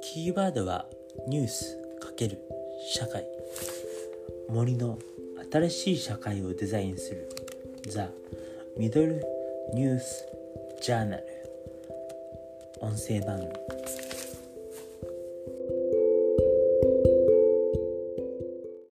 キーワードはニュース×社会。森の新しい社会をデザインする。ザ・ミドル・ニュース・ジャーナル。音声番組。